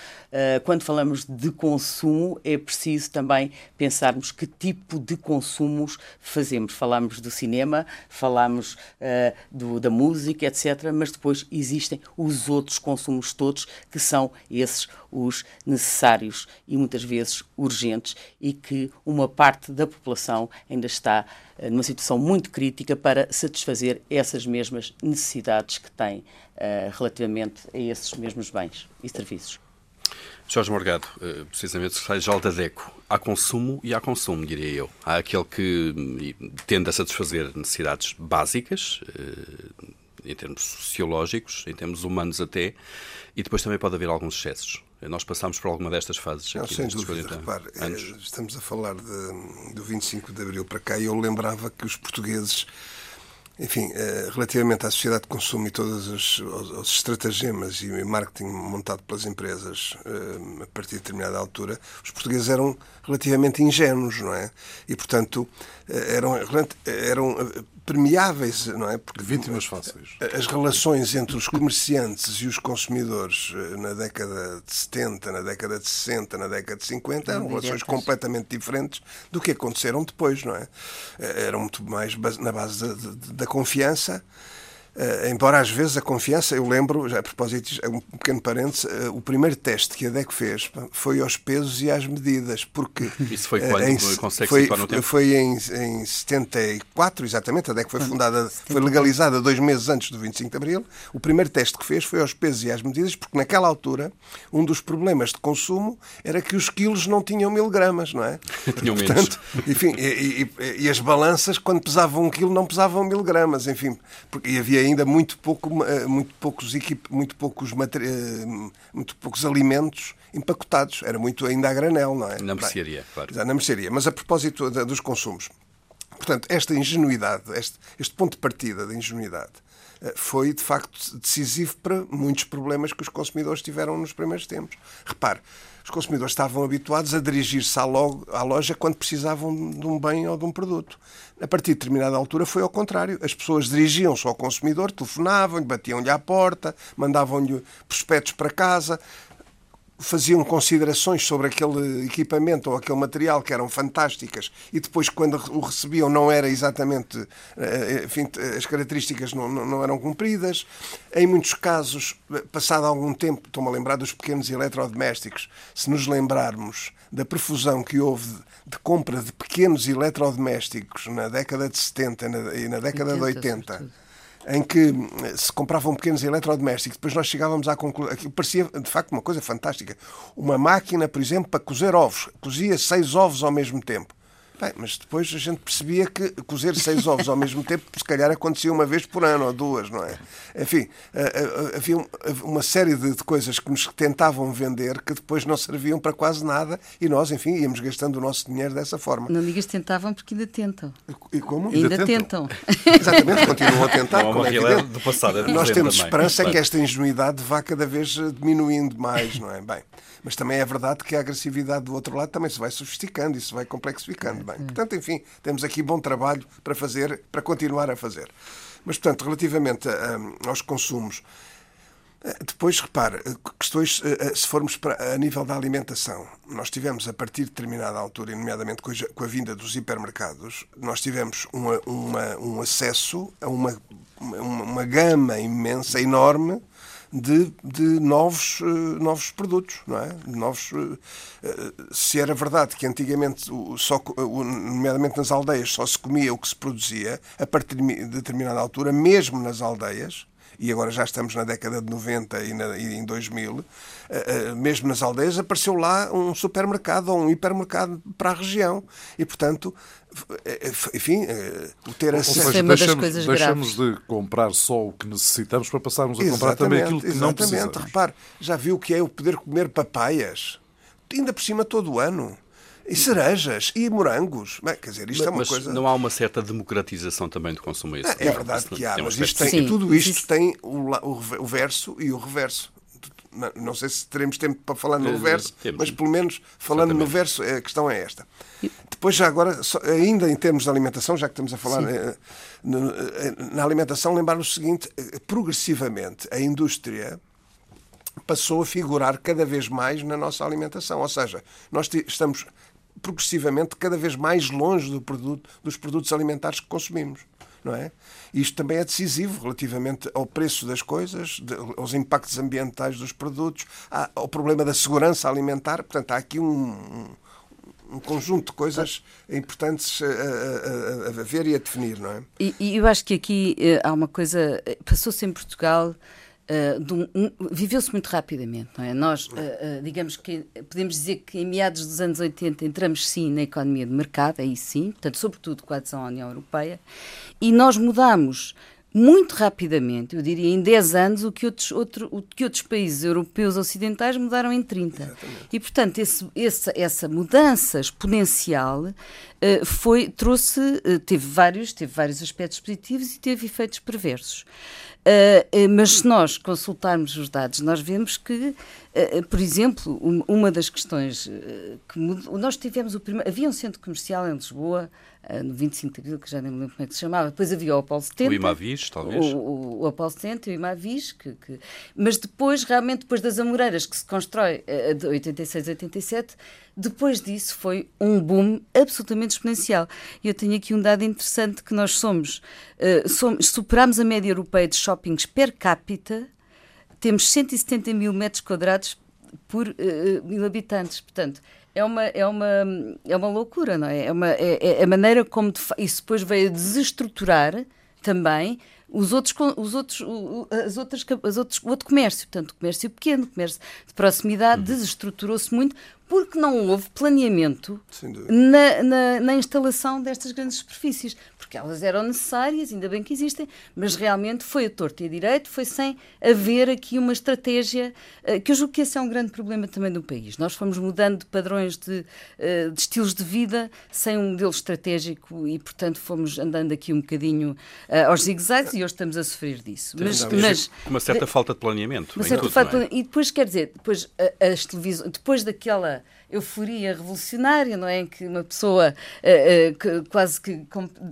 Speaker 3: quando falamos de consumo, é preciso também pensarmos que tipo de consumos fazemos. Falamos do cinema, falamos uh, do, da música, etc., mas depois existem os outros consumos todos que são esses os necessários e muitas vezes urgentes e que uma parte da população ainda está numa situação muito crítica para satisfazer essas mesmas necessidades que tem uh, relativamente a esses mesmos bens e serviços.
Speaker 1: Jorge Morgado, uh, precisamente secretário-geral da DECO. Há consumo e há consumo, diria eu. Há aquele que tende a satisfazer necessidades básicas, uh, em termos sociológicos, em termos humanos até, e depois também pode haver alguns excessos. Nós passamos por alguma destas fases
Speaker 5: Não,
Speaker 1: aqui
Speaker 5: sem dúvida, repare, anos. estamos a falar de, do 25 de Abril para cá e eu lembrava que os portugueses enfim, eh, relativamente à sociedade de consumo e todos os, os estratagemas e marketing montado pelas empresas eh, a partir de determinada altura, os portugueses eram relativamente ingênuos, não é? E, portanto, eh, eram, eram permeáveis, não é?
Speaker 2: Porque vítimas fáceis.
Speaker 5: As relações entre os comerciantes e os consumidores na década de 70, na década de 60, na década de 50 eram relações completamente diferentes do que aconteceram depois, não é? Eram muito mais na base da confiança Uh, embora às vezes a confiança, eu lembro, já a propósito, um pequeno parênteses, uh, o primeiro teste que a DEC fez foi aos pesos e às medidas, porque...
Speaker 1: Isso foi quando? Uh, em,
Speaker 5: foi, no tempo? Foi em, em 74, exatamente, a DEC foi fundada, foi legalizada dois meses antes do 25 de Abril. O primeiro teste que fez foi aos pesos e às medidas, porque naquela altura um dos problemas de consumo era que os quilos não tinham miligramas, não é?
Speaker 1: tinham menos.
Speaker 5: Enfim, e, e, e, as balanças, quando pesavam um quilo, não pesavam miligramas, enfim, porque havia ainda muito, pouco, eh, muito, poucos, muito, poucos eh, muito poucos alimentos empacotados. Era muito ainda a granel, não é?
Speaker 1: Na mercearia, claro.
Speaker 5: Na mercearia. Mas a propósito dos consumos. Portanto, esta ingenuidade, este, este ponto de partida da ingenuidade, eh, foi de facto decisivo para muitos problemas que os consumidores tiveram nos primeiros tempos. Repare, os consumidores estavam habituados a dirigir-se à, à, loja quando precisavam de um bem ou de um produto. A partir de determinada altura foi ao contrário. As pessoas dirigiam-se ao consumidor, telefonavam-lhe, batiam-lhe à porta, mandavam-lhe prospectos para casa, faziam considerações sobre aquele equipamento ou aquele material que eram fantásticas e depois, quando o recebiam, não era exatamente. Eh, enfim, as características não, não eram cumpridas. Em muitos casos, passado algum tempo, estou-me a lembrar dos pequenos eletrodomésticos, se nos lembrarmos da profusão que houve de compra de pequenos eletrodomésticos na década de 70 e na década 80, de 80 em que eh, se compravam pequenos eletrodomésticos, depois nós chegávamos à conclusão. Aquilo parecia, de facto, uma coisa fantástica. Uma máquina, por exemplo, para cozer ovos. Cozia seis ovos ao mesmo tempo. Bem, mas depois a gente percebia que cozer seis ovos ao mesmo tempo, se calhar acontecia uma vez por ano ou duas, não é? Enfim, eh, eh, havia uma série de coisas que nos tentavam vender que depois não serviam para quase nada e nós, enfim, íamos gastando o nosso dinheiro dessa forma.
Speaker 4: Não digas tentavam porque ainda tentam.
Speaker 5: E como?
Speaker 4: Ainda, ainda tentam.
Speaker 5: tentam. Exatamente, continuam a tentar.
Speaker 1: Não, é do passado, é
Speaker 5: nós temos também. esperança que esta ingenuidade vá cada vez diminuindo mais, não é? Bem, mas também é verdade que a agressividade do outro lado também se vai sofisticando e se vai complexificando. Bem, portanto, enfim, temos aqui bom trabalho para fazer, para continuar a fazer. Mas, portanto, relativamente a, a, aos consumos, eh, depois, repare, eh, questões, eh, se formos para, a nível da alimentação, nós tivemos, a partir de determinada altura, nomeadamente com a, com a vinda dos hipermercados, nós tivemos uma, uma, um acesso a uma, uma, uma gama imensa, enorme, de, de novos, uh, novos produtos, não é? Novos, uh, se era verdade que antigamente, só, nomeadamente nas aldeias, só se comia o que se produzia, a partir de determinada altura, mesmo nas aldeias, e agora já estamos na década de 90 e, na, e em 2000, mesmo nas aldeias, apareceu lá um supermercado ou um hipermercado para a região. E, portanto, enfim, é, o ter acesso.
Speaker 2: Ou seja, deixamos, deixamos de comprar só o que necessitamos para passarmos a comprar também aquilo que não precisamos. Exatamente,
Speaker 5: repare, já viu o que é o poder comer papaias? Ainda por cima todo o ano. E cerejas e morangos. Bem, quer dizer, isto mas, é uma coisa.
Speaker 1: Não há uma certa democratização também do consumo
Speaker 5: é, é verdade que há, mas isto tem, tudo isto tem o, o, o verso e o reverso não sei se teremos tempo para falar no verso, mas pelo menos falando Exatamente. no verso, a questão é esta. Depois, já agora, ainda em termos de alimentação, já que estamos a falar eh, eh, na alimentação, lembrar o seguinte: eh, progressivamente a indústria passou a figurar cada vez mais na nossa alimentação. Ou seja, nós estamos progressivamente cada vez mais longe do produto, dos produtos alimentares que consumimos não é? Isto também é decisivo relativamente ao preço das coisas, aos impactos ambientais dos produtos, ao problema da segurança alimentar. Portanto, há aqui um, um conjunto de coisas importantes a, a, a, ver e a definir, não é?
Speaker 4: E, e eu acho que aqui eh, há uma coisa, eh, passou-se em Portugal Uh, viveu-se muito rapidamente, não é? Nós, uh, uh, digamos que podemos dizer que em meados dos anos 80 entramos sim na economia de mercado, aí sim, portanto, sobretudo com a adesão à União Europeia, e nós mudamos muito rapidamente, eu diria em 10 anos, o que outros, outro, o que outros países europeus ocidentais mudaram em 30. Exatamente. E, portanto, esse, esse, essa mudança exponencial foi, trouxe, uh, teve, vários, teve vários aspectos positivos e teve efeitos perversos. Uh, mas se nós consultarmos os dados, nós vemos que, por exemplo, um, uma das questões que mudou, nós tivemos o primeiro. Havia um centro comercial em Lisboa, no 25 de Abril, que já nem me lembro como é que se chamava, depois havia o Apolo 70.
Speaker 1: O Imavis, talvez.
Speaker 4: O, o, o Apolo 70 e o Imavis, que, que, mas depois, realmente, depois das Amoreiras, que se constrói de 86 a 87, depois disso foi um boom absolutamente exponencial. E eu tenho aqui um dado interessante que nós somos, uh, somos superamos a média europeia de shoppings per capita, temos 170 mil metros quadrados por uh, mil habitantes, portanto é uma, é uma, é uma loucura, não é? É, uma, é, é a maneira como de, isso depois veio a desestruturar também os outros, os outros, as outras, as outros, o outro comércio, portanto, o comércio pequeno, o comércio de proximidade, uhum. desestruturou-se muito porque não houve planeamento na, na, na, instalação destas grandes superfícies, porque elas eram necessárias, ainda bem que existem, mas realmente foi a torto e a direito, foi sem haver aqui uma estratégia, uh, que eu julgo que esse é um grande problema também do país. Nós fomos mudando de padrões de, uh, de estilos de vida sem um modelo estratégico e, portanto, fomos andando aqui um bocadinho uh, aos zigue-zagues e hoje estamos a sofrer disso.
Speaker 1: Mas, mas, uma certa falta de planeamento.
Speaker 4: Uma certa
Speaker 1: tudo,
Speaker 4: falta, é? E depois, quer dizer, depois, as televisões, depois daquela euforia revolucionária, não é? Em que uma pessoa uh, uh, que, quase que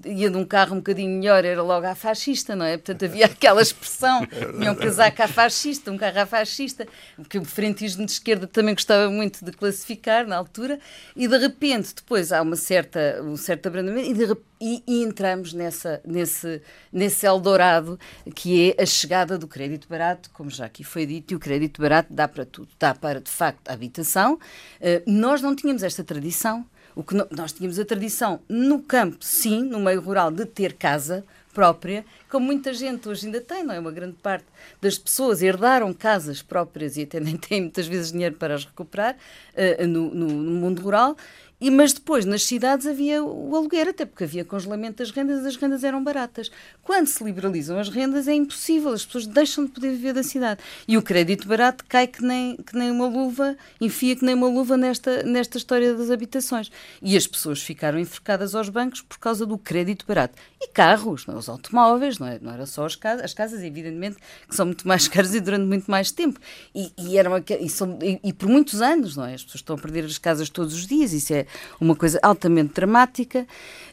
Speaker 4: ia de um carro um bocadinho melhor era logo a fascista, não é? Portanto, havia aquela expressão, tinha um casaco à fascista, um carro à fascista, que o frentismo de esquerda também gostava muito de classificar na altura, e de repente depois há uma certa, um certo abrandamento, e de e, e, entramos nessa, nesse, nesse Eldorado que é a chegada do crédito barato, como já aqui foi dito, e o crédito barato dá para tudo. Dá para, de facto, a habitação. Uh, nós não tínhamos esta tradição. O que nós tínhamos a tradição no campo, sim, no meio rural, de ter casa própria, como muita gente hoje ainda tem, não é? Uma grande parte das pessoas herdaram casas próprias e até nem têm muitas vezes dinheiro para as recuperar uh, no, no, no mundo rural e, mas depois, nas cidades, havia o aluguer, até porque havia congelamento das rendas, as rendas eram baratas. Quando se liberalizam as rendas, é impossível, as pessoas deixam de poder viver da cidade. E o crédito barato cai que nem, que nem uma luva, enfia que nem uma luva nesta, nesta história das habitações. E as pessoas ficaram enforcadas aos bancos por causa do crédito barato. E carros, não, é? os automóveis, não, é? não era só as casas, as casas, evidentemente, que são muito mais caras e durante muito mais tempo. E, e, era uma, e, são, e, e por muitos anos, não é? As pessoas estão a perder as casas todos os dias, isso é uma coisa altamente dramática.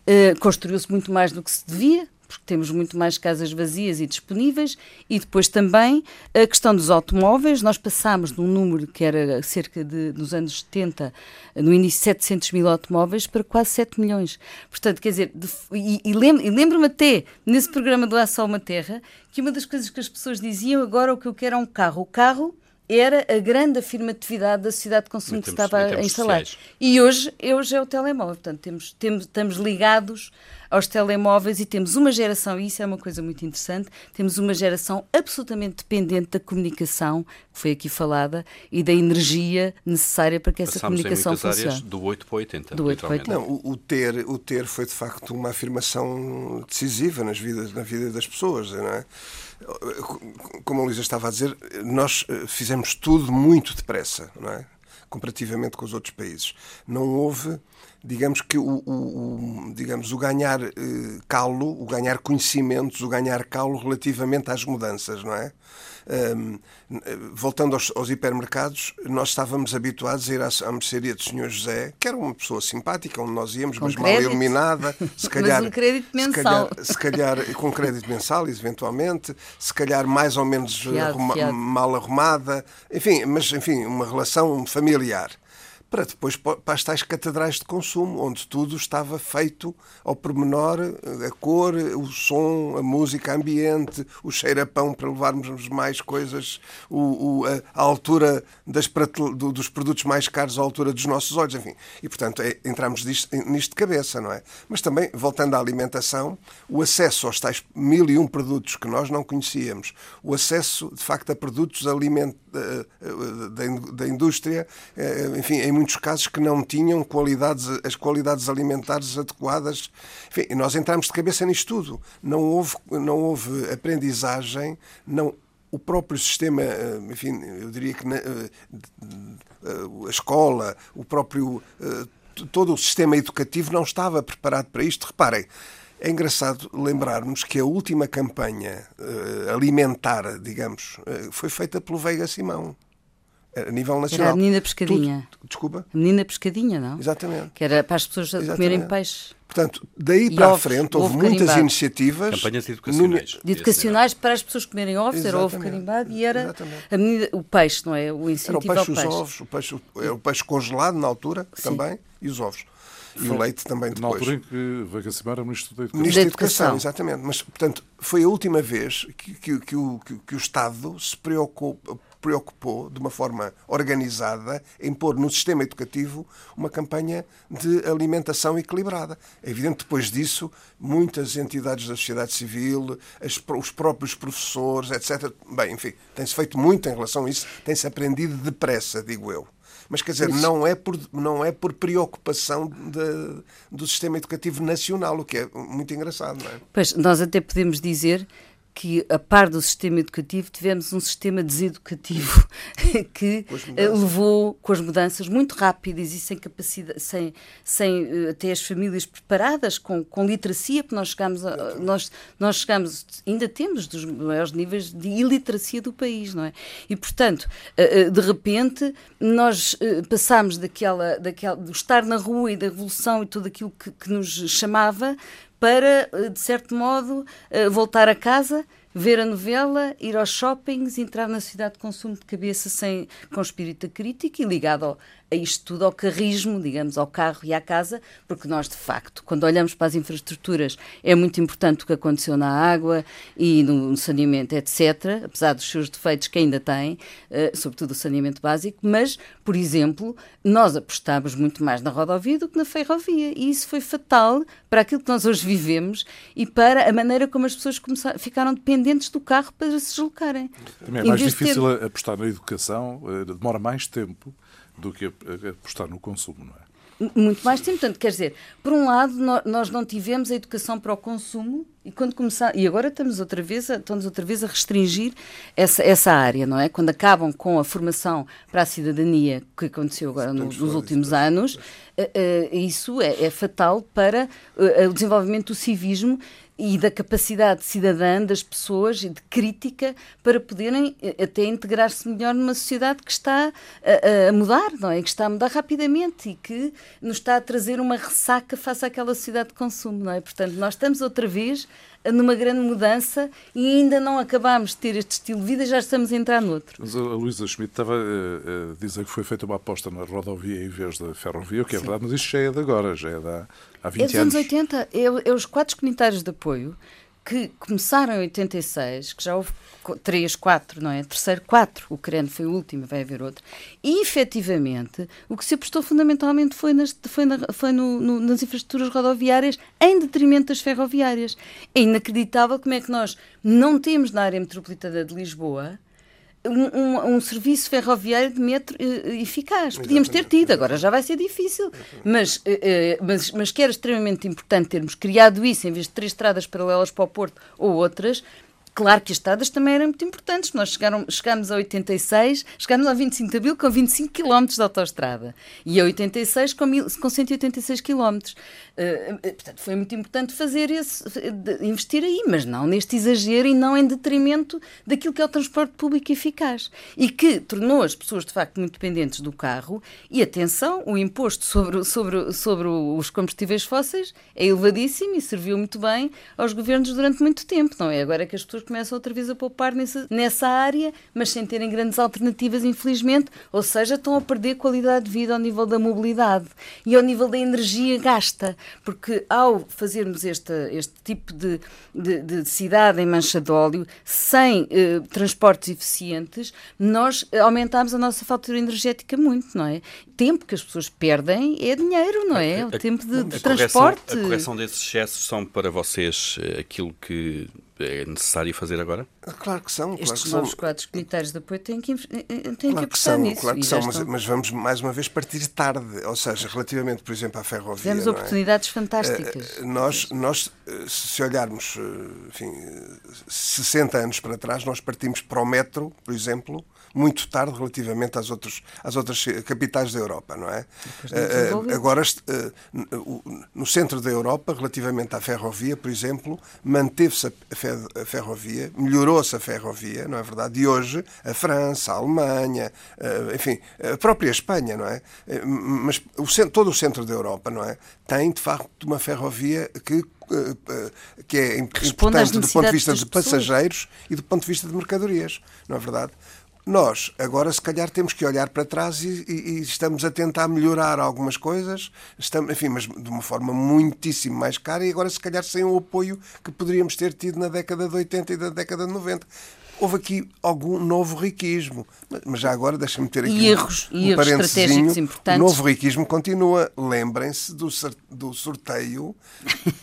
Speaker 4: Uh, Construiu-se muito mais do que se devia, porque temos muito mais casas vazias e disponíveis, e depois também a questão dos automóveis. Nós passámos de um número que era cerca de, nos anos 70, no início, 700 mil automóveis, para quase 7 milhões. Portanto, quer dizer, de, e, e lembro-me até, nesse programa do Só Uma Terra, que uma das coisas que as pessoas diziam agora o que eu quero é um carro. O carro era a grande afirmatividade da sociedade de consumo que estava a instalar. Sociais. E hoje, hoje é o telemóvel. Portanto, temos, temos, estamos ligados aos telemóveis e temos uma geração, e isso é uma coisa muito interessante, temos uma geração absolutamente dependente da comunicação, que foi aqui falada, e da energia necessária para que essa Passamos comunicação em funcione. Áreas
Speaker 1: do 8 para 80.
Speaker 4: Do 8 para 80.
Speaker 5: Não, o, o, ter, o ter foi de facto uma afirmação decisiva nas vidas, na vida das pessoas, não é? Como a Luísa estava a dizer, nós eh, fizemos tudo muito depressa, não é? Comparativamente com os outros países. Não houve digamos que o, o, o, digamos, o ganhar eh, calo, o ganhar conhecimentos, o ganhar calo relativamente às mudanças, não é? Um, voltando aos, aos, hipermercados, nós estávamos habituados a ir à, à mercearia do Sr. José, que era uma pessoa simpática, onde nós íamos, com mas crédito. mal iluminada, se calhar,
Speaker 4: mas um crédito
Speaker 5: mensal. Se calhar, se calhar, com crédito mensal, eventualmente, se calhar mais ou menos fiado, arruma, fiado. mal arrumada, enfim, mas enfim, uma relação familiar para depois para as tais catedrais de consumo, onde tudo estava feito ao pormenor, a cor, o som, a música, ambiente, o cheiro a pão para levarmos mais coisas, o, o, a, altura das do, dos produtos mais caros à altura dos nossos olhos, enfim. E, portanto, é, entramos disto, nisto de cabeça, não é? Mas também, voltando à alimentação, o acesso aos tais mil e um produtos que nós não conhecíamos, o acesso, de facto, a produtos aliment, da, da indústria, eh, enfim, em muitos casos que não tinham qualidades, as qualidades alimentares adequadas. Enfim, nós entramos de cabeça nisto tudo. Não houve, não houve aprendizagem, não, o próprio sistema, eh, enfim, eu diria que na, eh, a escola, o próprio todo o sistema educativo não estava preparado para isto. Reparem, é engraçado lembrarmos que a última campanha alimentar, digamos, foi feita pelo Veiga Simão a nível nacional.
Speaker 4: Era a menina pescadinha.
Speaker 5: Tudo, desculpa?
Speaker 4: A menina pescadinha, não?
Speaker 5: Exatamente.
Speaker 4: Que era para as pessoas Exatamente. comerem peixe.
Speaker 5: Portanto, daí e para ovos, a frente houve muitas carimbado. iniciativas.
Speaker 1: Campanhas educacionais.
Speaker 4: No... educacionais para as pessoas comerem ovos, Exatamente. era ovo carimbado e era a menina, o peixe, não é? O incentivo
Speaker 5: era o peixe,
Speaker 4: ao
Speaker 5: peixe. os ovos, o peixe, era o peixe congelado na altura Sim. também e os ovos. E o leite também depois.
Speaker 2: Na altura em que Veiga Simão era Ministro da Educação.
Speaker 5: Ministro da Educação, exatamente. Mas, portanto, foi a última vez que, que, que, o, que, que o Estado se preocupou, preocupou de uma forma organizada em pôr no sistema educativo uma campanha de alimentação equilibrada. É evidente que depois disso, muitas entidades da sociedade civil, as, os próprios professores, etc. Bem, enfim, tem-se feito muito em relação a isso, tem-se aprendido depressa, digo eu. Mas quer dizer, não é por, não é por preocupação de, do sistema educativo nacional, o que é muito engraçado, não é?
Speaker 4: Pois, nós até podemos dizer que, a par do sistema educativo, tivemos um sistema deseducativo que eh, levou, com as mudanças muito rápidas e sem capacidade, sem, sem uh, até as famílias preparadas, com, com literacia, porque nós chegamos, a, nós, nós chegamos, ainda temos dos maiores níveis de iliteracia do país, não é? E, portanto, uh, de repente, nós passámos daquela, daquela, do estar na rua e da revolução e tudo aquilo que, que nos chamava para, eh, de certo modo, eh, voltar a casa, ver a novela, ir aos shoppings, entrar na cidade de consumo de cabeça sem, com espírito crítico e ligado ao, a isto tudo ao carrismo, digamos, ao carro e à casa, porque nós, de facto, quando olhamos para as infraestruturas, é muito importante o que aconteceu na água e no saneamento, etc., apesar dos seus defeitos que ainda tem, uh, sobretudo o saneamento básico, mas, por exemplo, nós apostamos muito mais na rodovia do que na ferrovia, e isso foi fatal para aquilo que nós hoje vivemos e para a maneira como as pessoas começaram, ficaram dependentes do carro para se deslocarem.
Speaker 2: Também é mais difícil ter... apostar na educação, eh, demora mais tempo do que apostar no consumo, não é?
Speaker 4: Muito mais tempo, portanto, quer dizer, por um lado, nós não tivemos a educação para o consumo e quando começar, e agora estamos outra vez a, estamos outra vez a restringir essa, essa área, não é? Quando acabam com a formação para a cidadania, que aconteceu agora no, nos últimos anos, uh, uh, isso é, é, fatal para uh, o desenvolvimento do civismo e da capacidade cidadã das pessoas e de crítica para poderem eh, até integrar-se melhor numa sociedade que está a, a, mudar, não é? Que está a mudar rapidamente e que nos está a trazer uma ressaca face àquela sociedade de consumo, não é? Portanto, nós estamos outra vez numa grande mudança e ainda não acabámos de ter este estilo de vida, já estamos a entrar noutro.
Speaker 2: Mas a Luísa Schmidt estava a, a dizer que foi feita uma aposta na rodovia em vez da ferrovia, o que é Sim. verdade, mas isto já é de agora, já é de há 20
Speaker 4: é dos anos. anos 80, é, é os quatro comunitários de apoio que começaram em 86, que já houve três, quatro, não é? Terceiro, quatro. O Ucrânia foi o último, vai haver outro. E, efetivamente, o que se apostou fundamentalmente foi nas, foi na, foi no, no, nas infraestruturas rodoviárias em detrimento das ferroviárias. É inacreditável como é que nós não temos na área metropolitana de Lisboa um, um, um, serviço ferroviário de metro uh, eficaz. Podíamos ter tido, agora já vai ser difícil. Mas, uh, mas, mas que era extremamente importante termos criado isso, em vez de três estradas paralelas para o Porto ou outras, Claro que as estradas também eram muito importantes. Nós chegaram, chegámos a 86, chegámos a 25 de abril com 25 km de autoestrada e a 86 com, mil, com 186 km. Uh, portanto, foi muito importante fazer esse, investir aí, mas não neste exagero e não em detrimento daquilo que é o transporte público eficaz e que tornou as pessoas de facto muito dependentes do carro. E atenção, o imposto sobre, sobre, sobre os combustíveis fósseis é elevadíssimo e serviu muito bem aos governos durante muito tempo, não é? Agora que as pessoas começam outra vez a poupar nessa, nessa área, mas sem terem grandes alternativas, infelizmente, ou seja, estão a perder qualidade de vida ao nível da mobilidade e ao nível da energia gasta, porque ao fazermos este, este tipo de, de, de cidade em mancha de óleo, sem eh, transportes eficientes, nós aumentamos a nossa fatura energética muito, não é? Tempo que as pessoas perdem é dinheiro, não é? O tempo de, de
Speaker 1: a
Speaker 4: transporte.
Speaker 1: Correção, a correção desses excessos são para vocês eh, aquilo que é necessário fazer agora?
Speaker 5: Claro que são.
Speaker 4: Estes
Speaker 5: claro que
Speaker 4: novos
Speaker 5: são.
Speaker 4: quadros comunitários de apoio têm que, eh, eh, têm
Speaker 5: Claro
Speaker 4: que
Speaker 5: que
Speaker 4: apostar
Speaker 5: são,
Speaker 4: nisso.
Speaker 5: claro que são mas, mas vamos mais uma vez partir tarde. Ou seja, relativamente, por exemplo, à ferrovia.
Speaker 4: Tivemos
Speaker 5: é?
Speaker 4: oportunidades fantásticas.
Speaker 5: Eh, Nós, nós, se olharmos enfim, eh, 60 anos para trás, nós partimos para o metro, por exemplo, muito tarde relativamente às, outros, às outras capitais da Europa, não é?
Speaker 4: desenvolveu.
Speaker 5: Agora, o- no centro da Europa, relativamente à ferrovia, por exemplo, manteve-se a fe- a ferrovia, melhorou-se a ferrovia, não é verdade? E hoje a França, a Alemanha, eh, enfim, a própria Espanha, não é? Mas o cen- todo o centro da Europa, não é? Tem, de facto, uma ferrovia que que é importante do ponto de vista de
Speaker 4: pessoas.
Speaker 5: passageiros e do ponto de vista de mercadorias, não é verdade? Nós, agora, se calhar, temos que olhar para trás e, e- e estamos a tentar melhorar algumas coisas, estamos, enfim, mas de uma forma muitíssimo mais cara e agora, se calhar, sem o apoio que poderíamos ter tido na década de 80 e da década de 90. Houve aqui algum novo riquismo, mas- já agora deixa-me ter aqui
Speaker 4: E
Speaker 5: um-
Speaker 4: erros,
Speaker 5: um
Speaker 4: erros estratégicos importantes.
Speaker 5: O novo riquismo continua. Lembrem-se do, do sorteio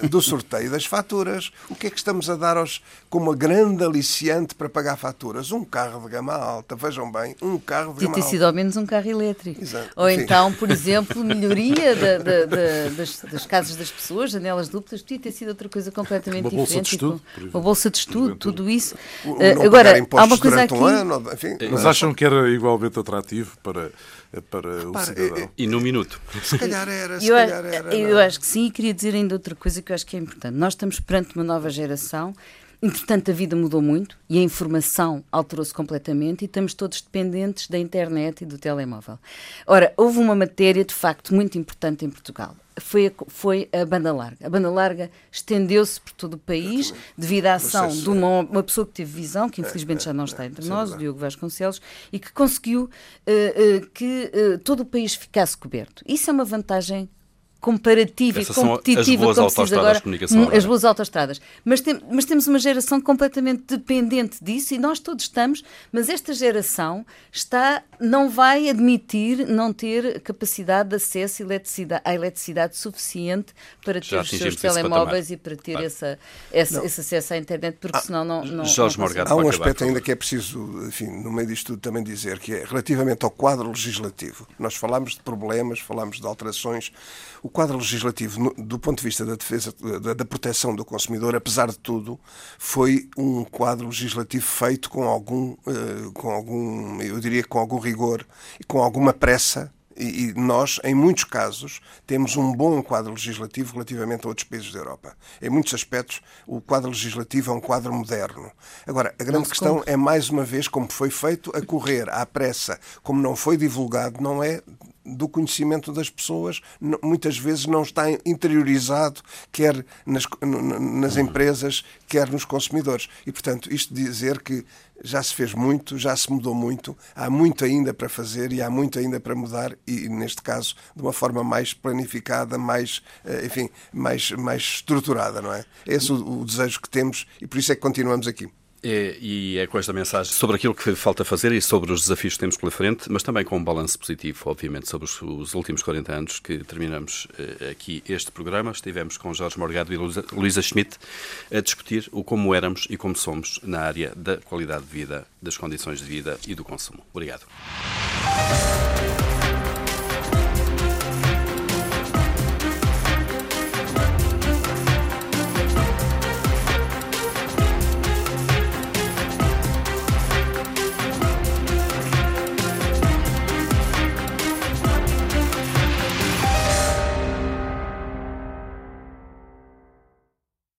Speaker 5: do sorteio das faturas. O que é que estamos a dar aos, como uma grande aliciante para pagar faturas? Um carro de gama alta. Vejam bem, um carro de
Speaker 4: Podia
Speaker 5: gama alta.
Speaker 4: sido ao menos um carro elétrico.
Speaker 5: Exato.
Speaker 4: Ou
Speaker 5: Enfim.
Speaker 4: então, por exemplo, melhoria da- da- da- das, das casas das pessoas, janelas duplas, podia ter sido outra coisa completamente
Speaker 2: Uma bolsa de
Speaker 4: diferente.
Speaker 2: estudo,
Speaker 4: tipo. Uma bolsa de estudo, tudo isso.
Speaker 5: O-
Speaker 4: Eh,
Speaker 5: não
Speaker 4: agora,
Speaker 5: pagar
Speaker 4: há uma coisa
Speaker 5: durante
Speaker 4: aqui.
Speaker 5: um ano. Enfim,
Speaker 2: Mas acham que era igualmente atrativo para, para o cidadão?
Speaker 1: E num minuto.
Speaker 5: se calhar era. Se
Speaker 4: Eu, a-
Speaker 5: calhar era
Speaker 4: eu
Speaker 5: não é?
Speaker 4: acho que sim, e queria dizer ainda outra coisa que eu acho que é importante. Nós estamos perante uma nova geração, entretanto a vida mudou muito e a informação alterou-se completamente e estamos todos dependentes da internet e do telemóvel. Ora, houve uma matéria de facto muito importante em Portugal. Foi a, foi a banda larga. A banda larga estendeu-se por todo o país devido à ação de uma, uma pessoa que teve visão, que infelizmente já não está entre nós, o Diogo Vasconcelos, e que conseguiu eh, eh, que eh, todo o país ficasse coberto. Isso é uma vantagem comparativa
Speaker 1: Essas
Speaker 4: e
Speaker 1: são as
Speaker 4: competitiva
Speaker 1: boas
Speaker 4: como se agora,
Speaker 1: de comunicação
Speaker 4: hum,
Speaker 1: agora.
Speaker 4: as boas autoestradas. Mas, tem- mas temos uma geração completamente dependente disso e nós todos estamos, mas esta geração está, não vai admitir não ter capacidade de acesso à eletricidade, à eletricidade suficiente para ter
Speaker 1: Já
Speaker 4: os seus telemóveis e para ter essa, essa- esse acesso à internet, porque senão não. não
Speaker 1: Jorge
Speaker 4: não
Speaker 1: Morgado.
Speaker 5: Há um aspecto ainda que é preciso, enfim, no meio disto tudo também dizer, que é relativamente ao quadro legislativo. Nós falámos de problemas, falámos de alterações. O quadro legislativo, do ponto de vista da defesa, da, proteção do consumidor, apesar de tudo, foi um quadro legislativo feito com algum, eh, com algum, eu diria, com algum rigor e com alguma pressa e nós, em muitos casos, temos um bom quadro legislativo relativamente a outros países da Europa. Em muitos aspectos, o quadro legislativo é um quadro moderno. Agora, a grande questão
Speaker 4: cumpre.
Speaker 5: é, mais uma vez, como foi feito, a correr à pressa, como não foi divulgado, não é do conhecimento das pessoas, muitas vezes não está interiorizado, quer nas, nas empresas, quer nos consumidores. E, portanto, isto dizer que já se fez muito, já se mudou muito, há muito ainda para fazer e há muito ainda para mudar e, neste caso, de uma forma mais planificada, mais, eh, enfim, mais, mais estruturada, não é? Esse é o, o desejo que temos e por isso é que continuamos aqui.
Speaker 1: É, e é com esta mensagem sobre aquilo que falta fazer e sobre os desafios que temos pela frente, mas também com um balanço positivo, obviamente, sobre os, os últimos 40 anos que terminamos eh, aqui este programa. Estivemos com Jorge Morgado e Luísa- Luísa Schmidt a discutir o como éramos e como somos na área da qualidade de vida, das condições de vida e do consumo. Obrigado.